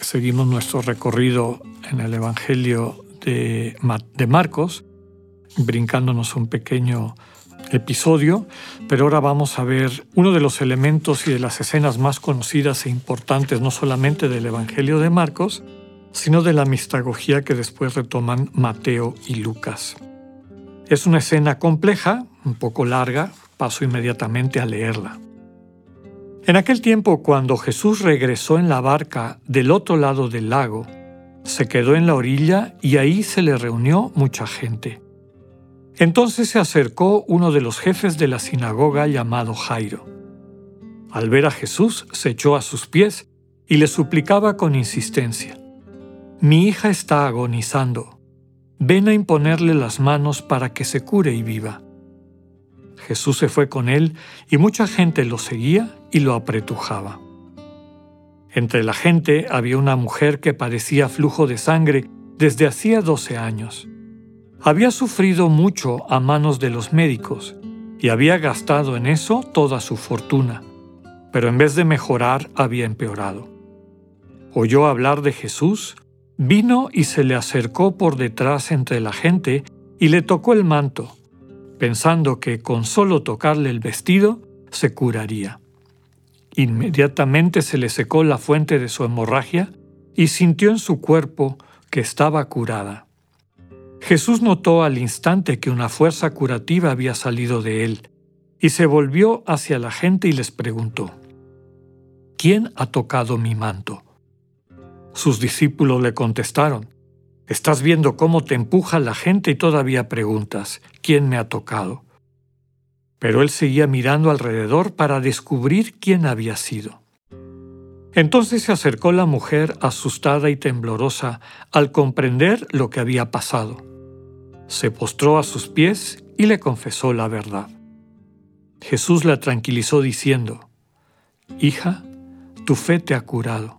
seguimos nuestro recorrido en el Evangelio de, Marcos, brincándonos un pequeño episodio, pero ahora vamos a ver uno de los elementos y de las escenas más conocidas e importantes no solamente del Evangelio de Marcos, sino de la mistagogía que después retoman Mateo y Lucas. Es una escena compleja, un poco larga, paso inmediatamente a leerla. En aquel tiempo, cuando Jesús regresó en la barca del otro lado del lago, se quedó en la orilla y ahí se le reunió mucha gente. Entonces se acercó uno de los jefes de la sinagoga llamado Jairo. Al ver a Jesús, se echó a sus pies y le suplicaba con insistencia, Mi hija está agonizando, ven a imponerle las manos para que se cure y viva. Jesús se fue con él y mucha gente lo seguía y lo apretujaba. Entre la gente había una mujer que padecía flujo de sangre desde hacía 12 años. Había sufrido mucho a manos de los médicos y había gastado en eso toda su fortuna, pero en vez de mejorar había empeorado. Oyó hablar de Jesús, vino y se le acercó por detrás entre la gente y le tocó el manto, pensando que con solo tocarle el vestido se curaría. Inmediatamente se le secó la fuente de su hemorragia y sintió en su cuerpo que estaba curada. Jesús notó al instante que una fuerza curativa había salido de él y se volvió hacia la gente y les preguntó, ¿quién ha tocado mi manto? Sus discípulos le contestaron, Estás viendo cómo te empuja la gente y todavía preguntas, ¿quién me ha tocado? Pero él seguía mirando alrededor para descubrir quién había sido. Entonces se acercó la mujer asustada y temblorosa al comprender lo que había pasado. Se postró a sus pies y le confesó la verdad. Jesús la tranquilizó diciendo, Hija, tu fe te ha curado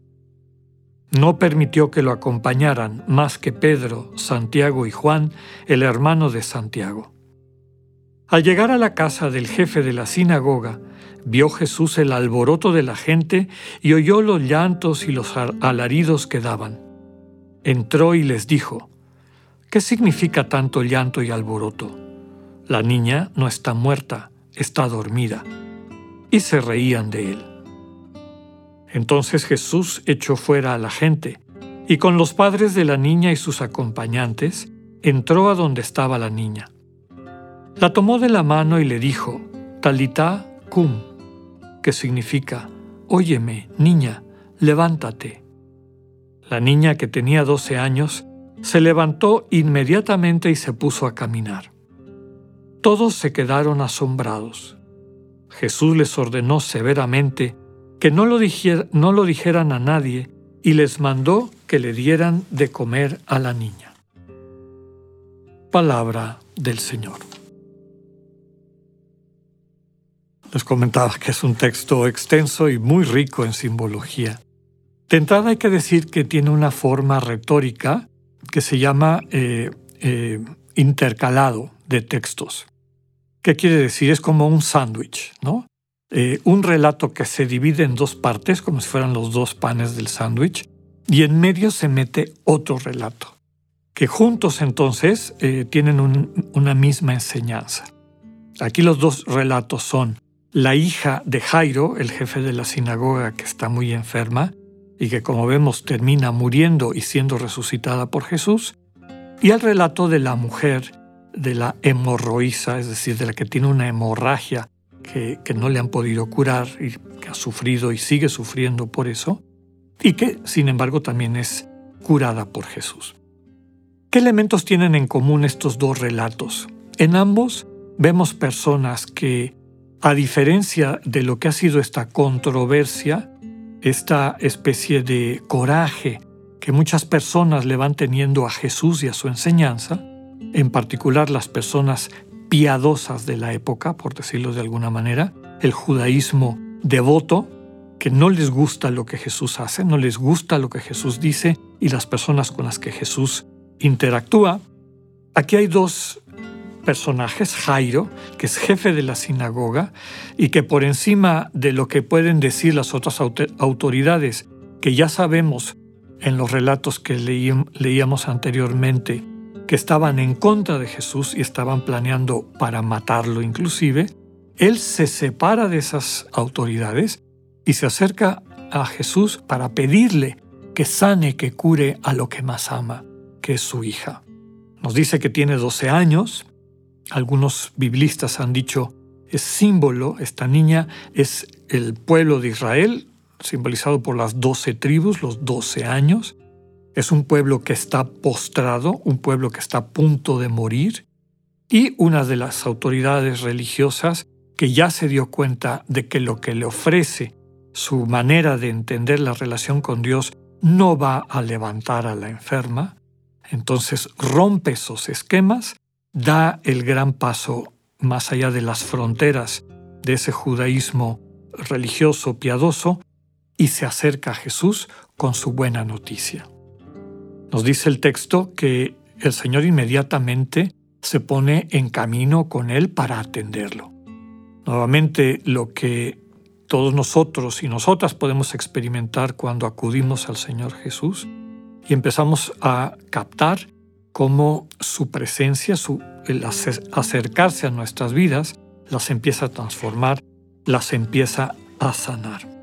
No permitió que lo acompañaran más que Pedro, Santiago y Juan, el hermano de Santiago. Al llegar a la casa del jefe de la sinagoga, vio Jesús el alboroto de la gente y oyó los llantos y los alaridos que daban. Entró y les dijo, ¿qué significa tanto llanto y alboroto? La niña no está muerta, está dormida. Y se reían de él. Entonces Jesús echó fuera a la gente, y con los padres de la niña y sus acompañantes, entró a donde estaba la niña. La tomó de la mano y le dijo, Talita cum, que significa, Óyeme, niña, levántate. La niña, que tenía doce años, se levantó inmediatamente y se puso a caminar. Todos se quedaron asombrados. Jesús les ordenó severamente que no lo, dijeran a nadie y les mandó que le dieran de comer a la niña. Palabra del Señor. Les comentaba que es un texto extenso y muy rico en simbología. De entrada hay que decir que tiene una forma retórica que se llama eh, eh, intercalado de textos. ¿Qué quiere decir? Es como un sándwich, ¿no? Eh, un relato que se divide en dos partes, como si fueran los dos panes del sándwich, y en medio se mete otro relato, que juntos entonces eh, tienen una misma enseñanza. Aquí los dos relatos son la hija de Jairo, el jefe de la sinagoga que está muy enferma y que como vemos termina muriendo y siendo resucitada por Jesús, y el relato de la mujer, de la hemorroísa, es decir, de la que tiene una hemorragia que, no le han podido curar y que ha sufrido y sigue sufriendo por eso, y que, sin embargo, también es curada por Jesús. ¿Qué elementos tienen en común estos dos relatos? En ambos vemos personas que, a diferencia de lo que ha sido esta controversia, esta especie de coraje que muchas personas le van teniendo a Jesús y a su enseñanza, en particular las personas piadosas de la época, por decirlo de alguna manera, el judaísmo devoto, que no les gusta lo que Jesús hace, no les gusta lo que Jesús dice y las personas con las que Jesús interactúa. Aquí hay dos personajes, Jairo, que es jefe de la sinagoga, y que por encima de lo que pueden decir las otras autoridades, que ya sabemos en los relatos que leíamos anteriormente, que estaban en contra de Jesús y estaban planeando para matarlo inclusive, él se separa de esas autoridades y se acerca a Jesús para pedirle que sane, que cure a lo que más ama, que es su hija. Nos dice que tiene 12 años, algunos biblistas han dicho es símbolo, esta niña es el pueblo de Israel, simbolizado por las doce tribus, los doce años. Es un pueblo que está postrado, un pueblo que está a punto de morir. Y una de las autoridades religiosas que ya se dio cuenta de que lo que le ofrece su manera de entender la relación con Dios no va a levantar a la enferma, entonces rompe esos esquemas da el gran paso más allá de las fronteras de ese judaísmo religioso piadoso y se acerca a Jesús con su buena noticia. Nos dice el texto que el Señor inmediatamente se pone en camino con él para atenderlo. Nuevamente lo que todos nosotros y nosotras podemos experimentar cuando acudimos al Señor Jesús y empezamos a captar cómo su presencia, su, acercarse a nuestras vidas, las empieza a transformar, las empieza a sanar.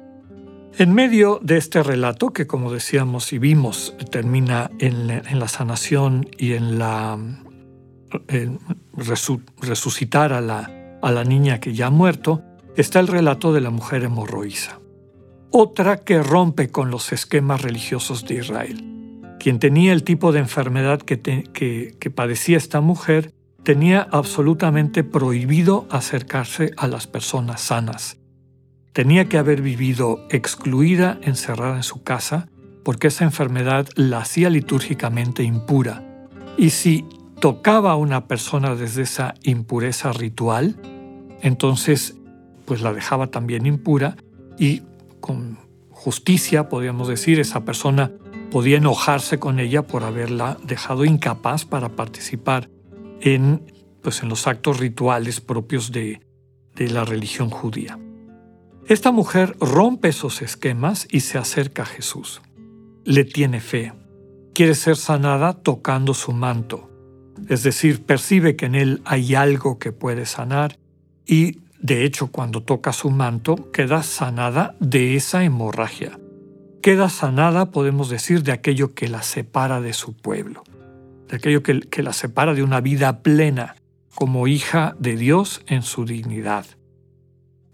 En medio de este relato, que como decíamos y vimos, termina en, la sanación y en la resucitar a la, a la niña que ya ha muerto, está el relato de la mujer hemorroísa. Otra que rompe con los esquemas religiosos de Israel quien tenía el tipo de enfermedad que, padecía esta mujer tenía absolutamente prohibido acercarse a las personas sanas. Tenía que haber vivido excluida, encerrada en su casa, porque esa enfermedad la hacía litúrgicamente impura. Y si tocaba a una persona desde esa impureza ritual, entonces pues la dejaba también impura y con justicia, podríamos decir, esa persona podía enojarse con ella por haberla dejado incapaz para participar en, pues, en los actos rituales propios de, de la religión judía. Esta mujer rompe esos esquemas y se acerca a Jesús. Le tiene fe. Quiere ser sanada tocando su manto. Es decir, percibe que en él hay algo que puede sanar y, de hecho, cuando toca su manto, queda sanada de esa hemorragia queda sanada, podemos decir, de aquello que la separa de su pueblo, de aquello que, que la separa de una vida plena como hija de Dios en su dignidad.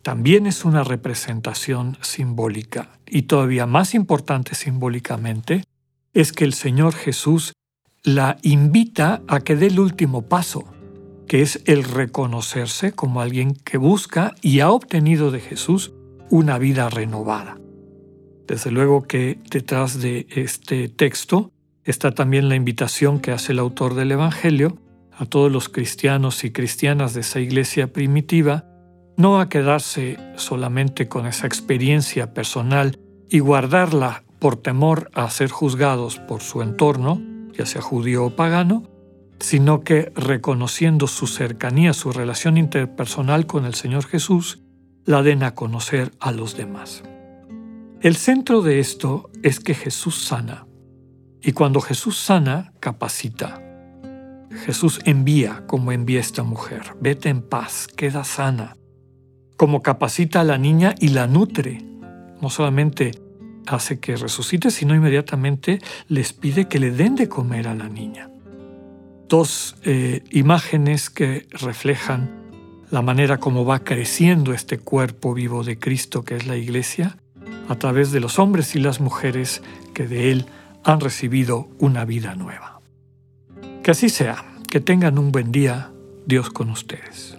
También es una representación simbólica y todavía más importante simbólicamente es que el Señor Jesús la invita a que dé el último paso, que es el reconocerse como alguien que busca y ha obtenido de Jesús una vida renovada. Desde luego que detrás de este texto está también la invitación que hace el autor del Evangelio a todos los cristianos y cristianas de esa iglesia primitiva, no a quedarse solamente con esa experiencia personal y guardarla por temor a ser juzgados por su entorno, ya sea judío o pagano, sino que reconociendo su cercanía, su relación interpersonal con el Señor Jesús, la den a conocer a los demás. El centro de esto es que Jesús sana. Y cuando Jesús sana, capacita. Jesús envía como envía esta mujer. Vete en paz, queda sana. Como capacita a la niña y la nutre. No solamente hace que resucite, sino inmediatamente les pide que le den de comer a la niña. dos eh, imágenes que reflejan la manera como va creciendo este cuerpo vivo de Cristo que es la iglesia, a través de los hombres y las mujeres que de Él han recibido una vida nueva. Que así sea, que tengan un buen día, Dios con ustedes.